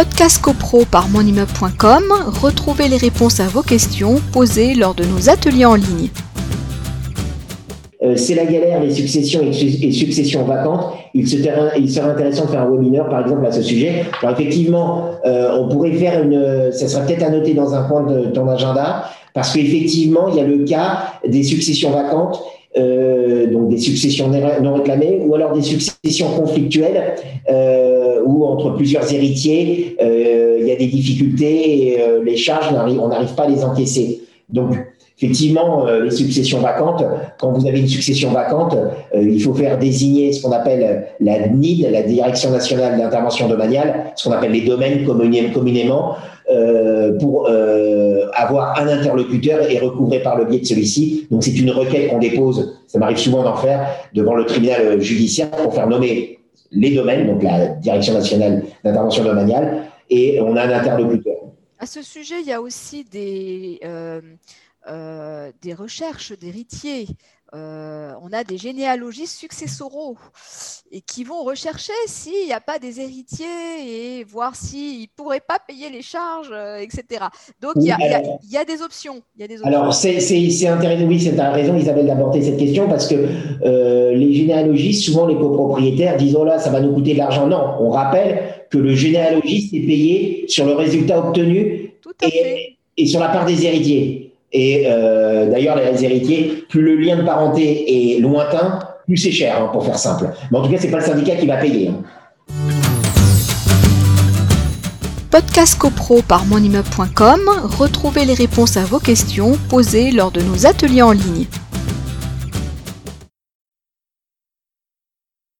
Podcast CoPro par monimmeuble.com, retrouvez les réponses à vos questions posées lors de nos ateliers en ligne. Euh, c'est la galère, les successions et, successions vacantes. Il, serait intéressant de faire un webinaire, par exemple, à ce sujet. Alors, effectivement, euh, on pourrait faire une. Ça sera peut-être à noter dans un point de ton agenda, parce qu'effectivement, il y a le cas des successions vacantes euh, donc des successions non réclamées, ou alors des successions conflictuelles, euh, où entre plusieurs héritiers, euh, il y a des difficultés et euh, les charges, on n'arrive pas à les encaisser. Donc, effectivement, euh, les successions vacantes, quand vous avez une succession vacante, il faut faire désigner ce qu'on appelle la NID, la Direction nationale d'intervention domaniale, ce qu'on appelle les domaines communément, euh, pour euh, avoir un interlocuteur et recouvrer par le biais de celui-ci. Donc c'est une requête qu'on dépose, ça m'arrive souvent d'en faire, devant le tribunal judiciaire pour faire nommer les domaines, donc la Direction nationale d'intervention domaniale, et on a un interlocuteur. À ce sujet, il y a aussi des, euh, des recherches d'héritiers. Euh, on a des généalogistes successoraux et qui vont rechercher s'il n'y a pas des héritiers et voir s'ils ne pourraient pas payer les charges, euh, etc. Donc, il, y a, des options. Alors, c'est intéressant, oui, c'est ta raison, Isabelle, d'aborder cette question parce que euh, les généalogistes, souvent les copropriétaires, disent Oh là, ça va nous coûter de l'argent. Non, on rappelle que le généalogiste est payé sur le résultat obtenu et sur la part des héritiers. Et euh, d'ailleurs, les héritiers, plus le lien de parenté est lointain, plus c'est cher, hein, pour faire simple. Mais en tout cas, c'est pas le syndicat qui va payer. Hein. Podcast CoPro par monimmeuble.com, retrouvez les réponses à vos questions posées lors de nos ateliers en ligne.